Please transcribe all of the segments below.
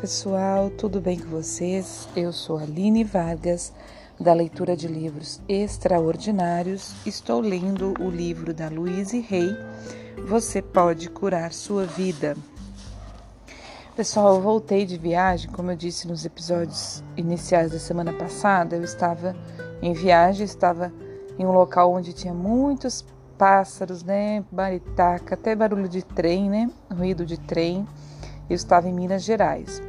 pessoal, tudo bem com vocês? Eu sou Aline Vargas, da leitura de livros extraordinários. Estou lendo o livro da Louise Rey, Você Pode Curar Sua Vida. Pessoal, eu voltei de viagem, como eu disse nos episódios iniciais da semana passada, eu estava em viagem, estava em um local onde tinha muitos pássaros, né? Baritaca, até barulho de trem, né? Ruído de trem. Eu estava em Minas Gerais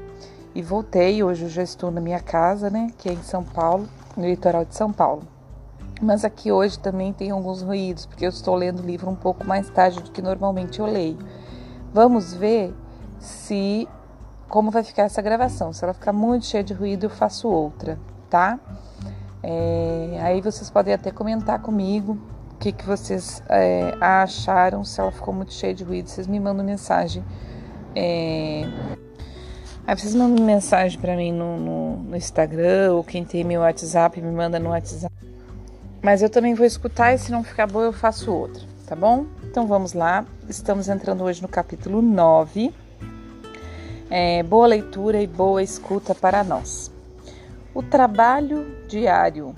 e voltei. Hoje eu já estou na minha casa, né? Que é em São Paulo, no litoral de São Paulo. Mas aqui hoje também tem alguns ruídos, porque eu estou lendo o livro um pouco mais tarde do que normalmente eu leio. Vamos ver se como vai ficar essa gravação. Se ela ficar muito cheia de ruído, eu faço outra, tá? É, aí vocês podem até comentar comigo o que, que vocês é, acharam, se ela ficou muito cheia de ruído, vocês me mandam mensagem é... Aí vocês mandam mensagem para mim no, no, no, Instagram ou quem tem meu WhatsApp me manda no WhatsApp. Mas eu também vou escutar e se não ficar boa eu faço outra, tá bom? Então vamos lá. Estamos entrando hoje no capítulo 9. É, boa leitura e boa escuta para nós. O trabalho diário.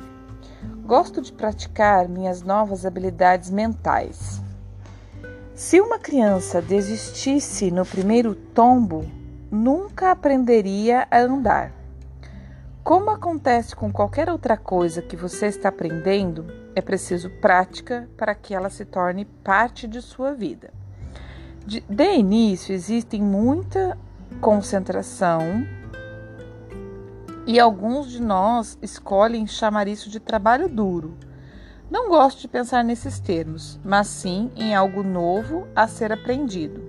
Gosto de praticar minhas novas habilidades mentais. Se uma criança desistisse no primeiro tombo, nunca aprenderia a andar. Como acontece com qualquer outra coisa que você está aprendendo, é preciso prática para que ela se torne parte de sua vida. De, de início, existem muita concentração e alguns de nós escolhem chamar isso de trabalho duro não gosto de pensar nesses termos, mas sim em algo novo a ser aprendido.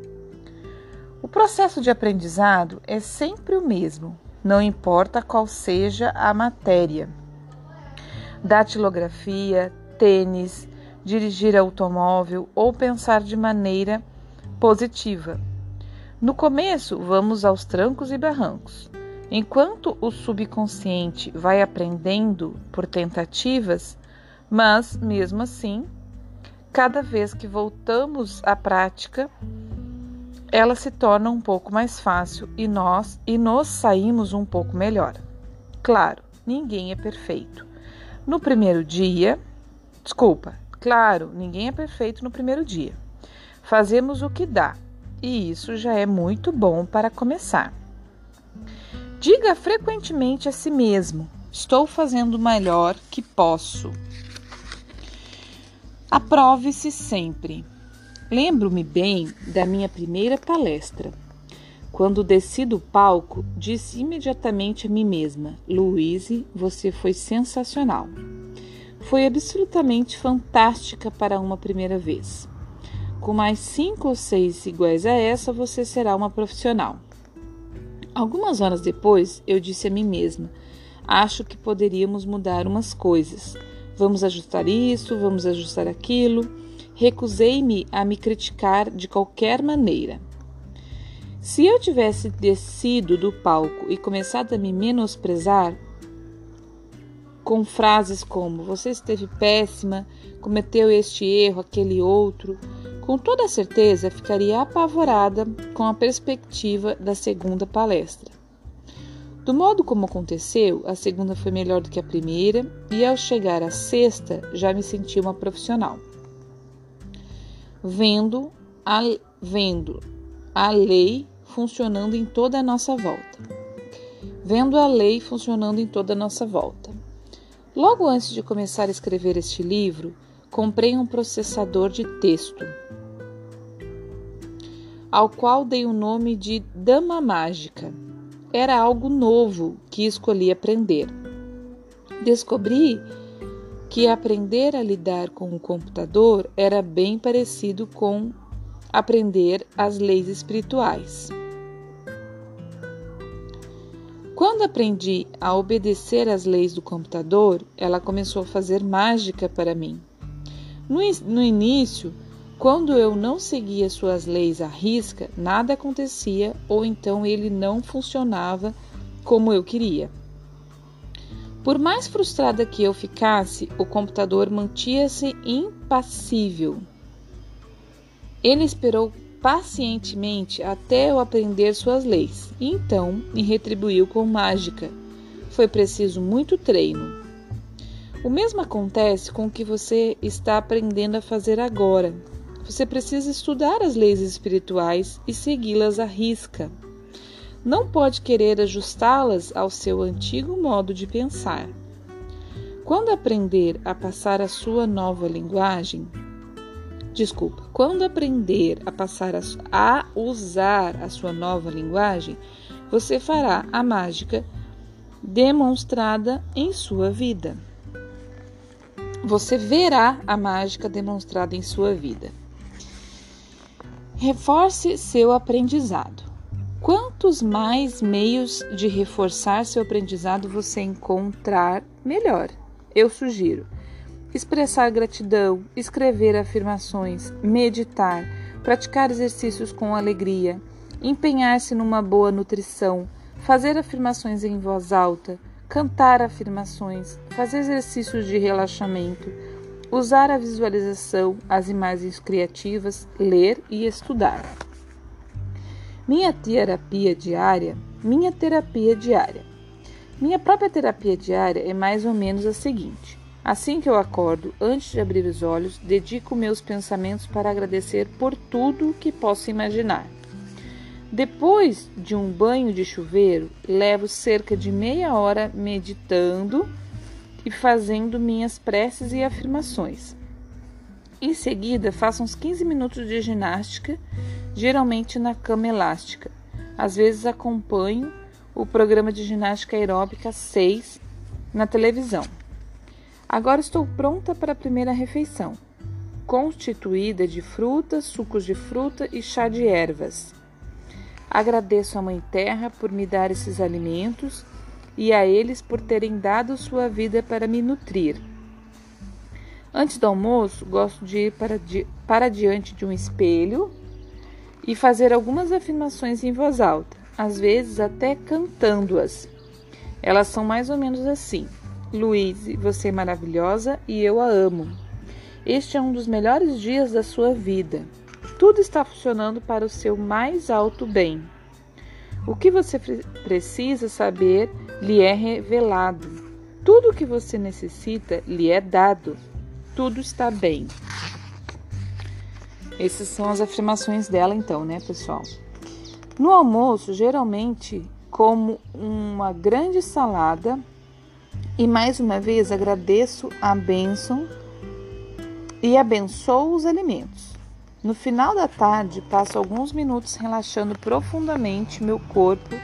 O processo de aprendizado é sempre o mesmo, não importa qual seja a matéria. Datilografia, tênis, dirigir automóvel ou pensar de maneira positiva. No começo, vamos aos trancos e barrancos. Enquanto o subconsciente vai aprendendo por tentativas, mas, mesmo assim, cada vez que voltamos à prática, ela se torna um pouco mais fácil e nós e nos saímos um pouco melhor. Claro, ninguém é perfeito. No primeiro dia, desculpa, claro, ninguém é perfeito no primeiro dia. Fazemos o que dá, e isso já é muito bom para começar. Diga frequentemente a si mesmo: estou fazendo o melhor que posso. Aprove-se sempre. Lembro-me bem da minha primeira palestra. Quando desci do palco, disse imediatamente a mim mesma: Louise, você foi sensacional. Foi absolutamente fantástica para uma primeira vez. Com mais cinco ou seis iguais a essa, você será uma profissional. Algumas horas depois, eu disse a mim mesma: Acho que poderíamos mudar umas coisas. Vamos ajustar isso, vamos ajustar aquilo. Recusei-me a me criticar de qualquer maneira. Se eu tivesse descido do palco e começado a me menosprezar com frases como você esteve péssima, cometeu este erro, aquele outro, com toda certeza ficaria apavorada com a perspectiva da segunda palestra. Do modo como aconteceu, a segunda foi melhor do que a primeira, e ao chegar à sexta já me senti uma profissional. Vendo a, vendo a lei funcionando em toda a nossa volta. Vendo a lei funcionando em toda a nossa volta. Logo antes de começar a escrever este livro, comprei um processador de texto, ao qual dei o nome de Dama Mágica era algo novo que escolhi aprender. Descobri que aprender a lidar com o computador era bem parecido com aprender as leis espirituais. Quando aprendi a obedecer às leis do computador, ela começou a fazer mágica para mim. No, no início, quando eu não seguia suas leis à risca, nada acontecia ou então ele não funcionava como eu queria. Por mais frustrada que eu ficasse, o computador mantinha-se impassível. Ele esperou pacientemente até eu aprender suas leis. E então me retribuiu com mágica. Foi preciso muito treino. O mesmo acontece com o que você está aprendendo a fazer agora. Você precisa estudar as leis espirituais e segui-las à risca. Não pode querer ajustá-las ao seu antigo modo de pensar. Quando aprender a passar a sua nova linguagem, desculpa, quando aprender a passar a, a usar a sua nova linguagem, você fará a mágica demonstrada em sua vida. Você verá a mágica demonstrada em sua vida. Reforce seu aprendizado. Quantos mais meios de reforçar seu aprendizado você encontrar, melhor. Eu sugiro expressar gratidão, escrever afirmações, meditar, praticar exercícios com alegria, empenhar-se numa boa nutrição, fazer afirmações em voz alta, cantar afirmações, fazer exercícios de relaxamento, usar a visualização, as imagens criativas, ler e estudar. Minha terapia diária, minha terapia diária. Minha própria terapia diária é mais ou menos a seguinte: Assim que eu acordo, antes de abrir os olhos, dedico meus pensamentos para agradecer por tudo que posso imaginar. Depois de um banho de chuveiro, levo cerca de meia hora meditando e fazendo minhas preces e afirmações. Em seguida, faço uns 15 minutos de ginástica, geralmente na cama elástica. Às vezes acompanho o programa de ginástica aeróbica 6 na televisão. Agora estou pronta para a primeira refeição, constituída de frutas, sucos de fruta e chá de ervas. Agradeço à Mãe Terra por me dar esses alimentos e a eles por terem dado sua vida para me nutrir. Antes do almoço, gosto de ir para, di para diante de um espelho e fazer algumas afirmações em voz alta, às vezes até cantando-as. Elas são mais ou menos assim. Luíse, você é maravilhosa e eu a amo. Este é um dos melhores dias da sua vida. Tudo está funcionando para o seu mais alto bem. O que você precisa saber lhe é revelado. Tudo o que você necessita lhe é dado. Tudo está bem. Essas são as afirmações dela, então, né, pessoal? No almoço, geralmente como uma grande salada e mais uma vez agradeço a bênção e abençoo os alimentos. No final da tarde, passo alguns minutos relaxando profundamente meu corpo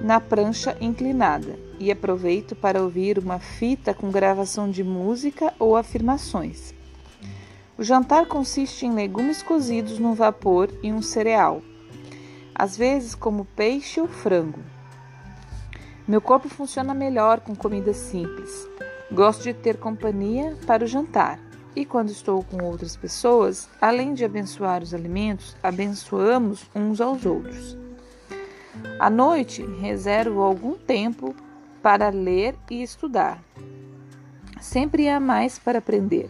na prancha inclinada e aproveito para ouvir uma fita com gravação de música ou afirmações. O jantar consiste em legumes cozidos no vapor e um cereal, às vezes como peixe ou frango. Meu corpo funciona melhor com comida simples. Gosto de ter companhia para o jantar. E quando estou com outras pessoas, além de abençoar os alimentos, abençoamos uns aos outros. À noite, reservo algum tempo para ler e estudar. Sempre há mais para aprender.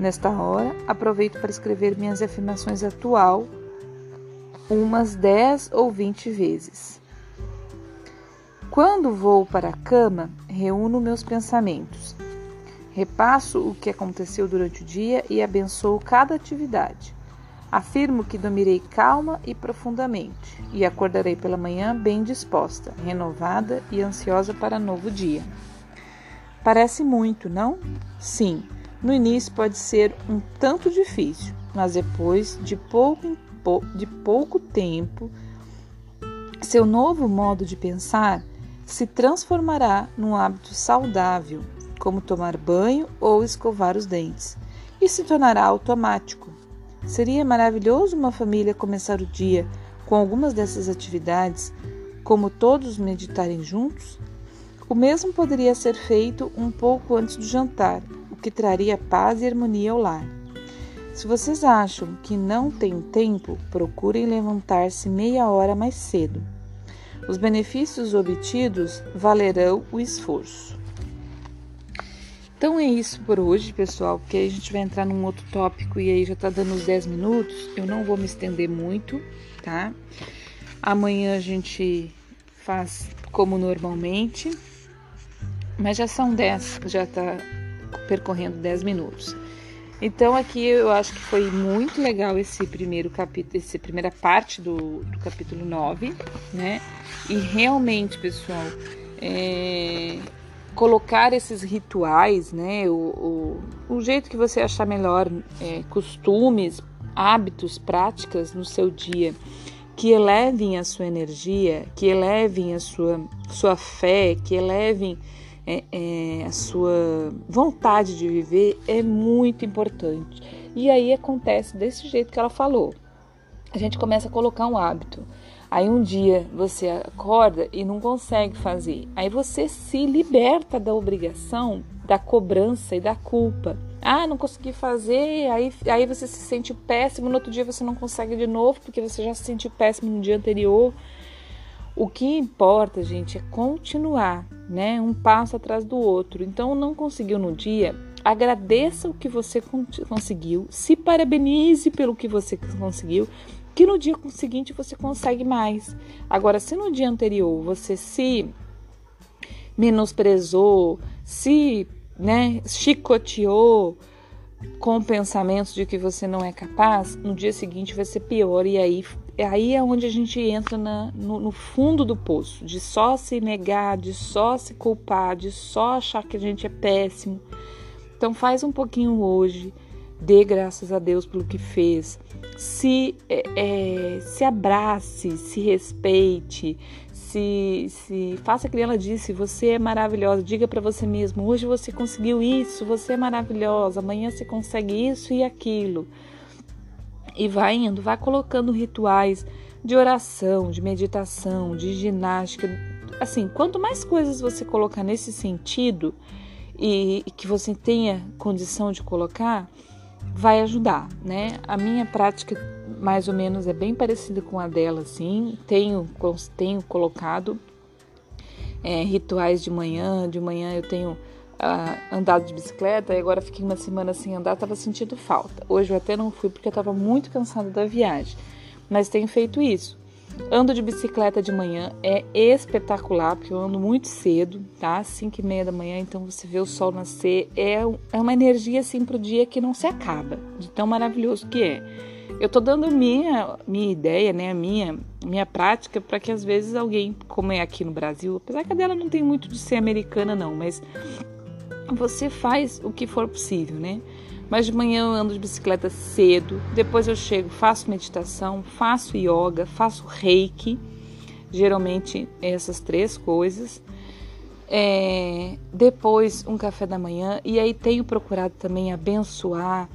Nesta hora, aproveito para escrever minhas afirmações atual umas 10 ou 20 vezes. Quando vou para a cama, reúno meus pensamentos. Repasso o que aconteceu durante o dia e abençoo cada atividade. Afirmo que dormirei calma e profundamente e acordarei pela manhã bem disposta, renovada e ansiosa para novo dia. Parece muito, não? Sim, no início pode ser um tanto difícil, mas depois de pouco, de pouco tempo, seu novo modo de pensar se transformará num hábito saudável, como tomar banho ou escovar os dentes, e se tornará automático. Seria maravilhoso uma família começar o dia com algumas dessas atividades, como todos meditarem juntos? O mesmo poderia ser feito um pouco antes do jantar, que traria paz e harmonia ao lar. Se vocês acham que não têm tempo, procurem levantar-se meia hora mais cedo. Os benefícios obtidos valerão o esforço. Então é isso por hoje, pessoal, porque aí a gente vai entrar num outro tópico e aí já tá dando uns 10 minutos. Eu não vou me estender muito, tá? Amanhã a gente faz como normalmente, mas já são 10, já tá percorrendo 10 minutos. Então aqui eu acho que foi muito legal esse primeiro capítulo, essa primeira parte do, do capítulo 9, né? E realmente, pessoal, é, colocar esses rituais, né? O, o, o, jeito que você achar melhor, é, costumes, hábitos, práticas no seu dia que elevem a sua energia, que elevem a sua, sua fé, que elevem é, é, a sua vontade de viver é muito importante. E aí acontece desse jeito que ela falou. A gente começa a colocar um hábito. Aí um dia você acorda e não consegue fazer. Aí você se liberta da obrigação, da cobrança e da culpa. Ah, não consegui fazer, aí, aí você se sente péssimo, no outro dia você não consegue de novo, porque você já se sentiu péssimo no dia anterior. O que importa, gente, é continuar, né? Um passo atrás do outro. Então, não conseguiu no dia, agradeça o que você conseguiu, se parabenize pelo que você conseguiu, que no dia seguinte você consegue mais. Agora, se no dia anterior você se menosprezou, se né, chicoteou com pensamentos de que você não é capaz, no dia seguinte vai ser pior. E aí, aí é onde a gente entra na, no, no, fundo do poço, de só se negar, de só se culpar, de só achar que a gente é péssimo. Então faz um pouquinho hoje, dê graças a Deus pelo que fez, se, é, é se abrace, se respeite, se, se faça que ela disse, você é maravilhosa, diga para você mesmo, hoje você conseguiu isso, você é maravilhosa, amanhã você consegue isso e aquilo. E vai indo, vai colocando rituais de oração, de meditação, de ginástica. Assim, quanto mais coisas você colocar nesse sentido e, e que você tenha condição de colocar, vai ajudar, né? A minha prática mais ou menos é bem parecida com a dela, assim. Tenho, tenho colocado é, rituais de manhã. De manhã eu tenho ah, andado de bicicleta e agora fiquei uma semana sem andar, tava sentindo falta. Hoje eu até não fui porque eu tava muito cansada da viagem, mas tenho feito isso. Ando de bicicleta de manhã, é espetacular, porque eu ando muito cedo, tá? 5 e meia da manhã, então você vê o sol nascer. É, é uma energia assim pro dia que não se acaba, de tão maravilhoso que é. Eu tô dando minha, minha ideia, né, a minha, minha prática, para que às vezes alguém, como é aqui no Brasil, apesar que a dela não tem muito de ser americana, não, mas você faz o que for possível, né? Mas de manhã eu ando de bicicleta cedo, depois eu chego, faço meditação, faço yoga, faço reiki, geralmente essas três coisas. É, depois um café da manhã e aí tenho procurado também abençoar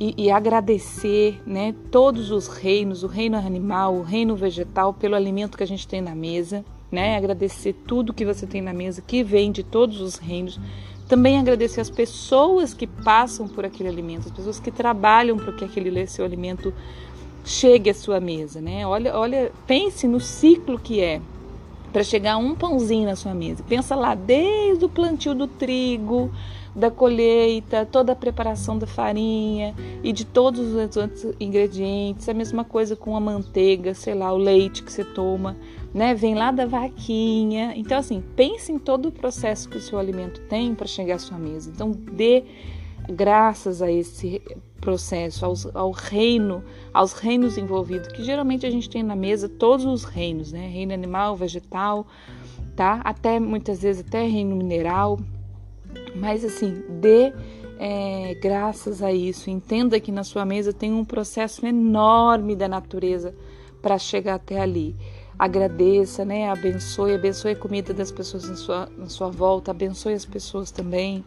e, e, agradecer né, todos os reinos, o reino animal, o reino vegetal, pelo alimento que a gente tem na mesa, né? Agradecer tudo que você tem na mesa, que vem de todos os reinos, também agradecer as pessoas que passam por aquele alimento, as pessoas que trabalham para que aquele seu alimento chegue à sua mesa, né? Olha, olha, pense no ciclo que é para chegar um pãozinho na sua mesa. Pensa lá desde o plantio do trigo, da colheita, toda a preparação da farinha e de todos os outros ingredientes. A mesma coisa com a manteiga, sei lá, o leite que você toma né? Vem lá da vaquinha. Então, assim, pense em todo o processo que o seu alimento tem para chegar à sua mesa. Então, dê graças a esse processo, aos, ao reino, aos reinos envolvidos, que geralmente a gente tem na mesa todos os reinos, né? Reino animal, vegetal, tá? Até muitas vezes até reino mineral. Mas assim, dê é, graças a isso. Entenda que na sua mesa tem um processo enorme da natureza para chegar até ali agradeça, né? Abençoe, abençoe a comida das pessoas na sua, na sua volta, abençoe as pessoas também.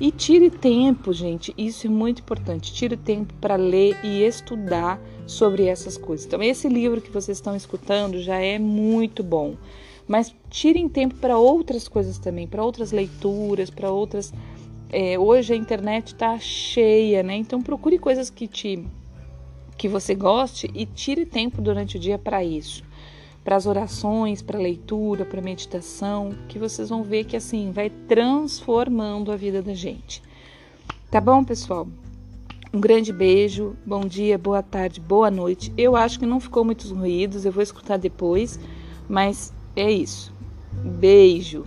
E tire tempo, gente, isso é muito importante. Tire tempo para ler e estudar sobre essas coisas. Então, esse livro que vocês estão escutando já é muito bom. Mas tirem tempo para outras coisas também, para outras leituras, para outras. É, hoje a internet está cheia, né? Então procure coisas que te que você goste e tire tempo durante o dia para isso para as orações, para leitura, para meditação, que vocês vão ver que assim vai transformando a vida da gente. Tá bom, pessoal? Um grande beijo, bom dia, boa tarde, boa noite. Eu acho que não ficou muitos ruídos, eu vou escutar depois, mas é isso. Beijo.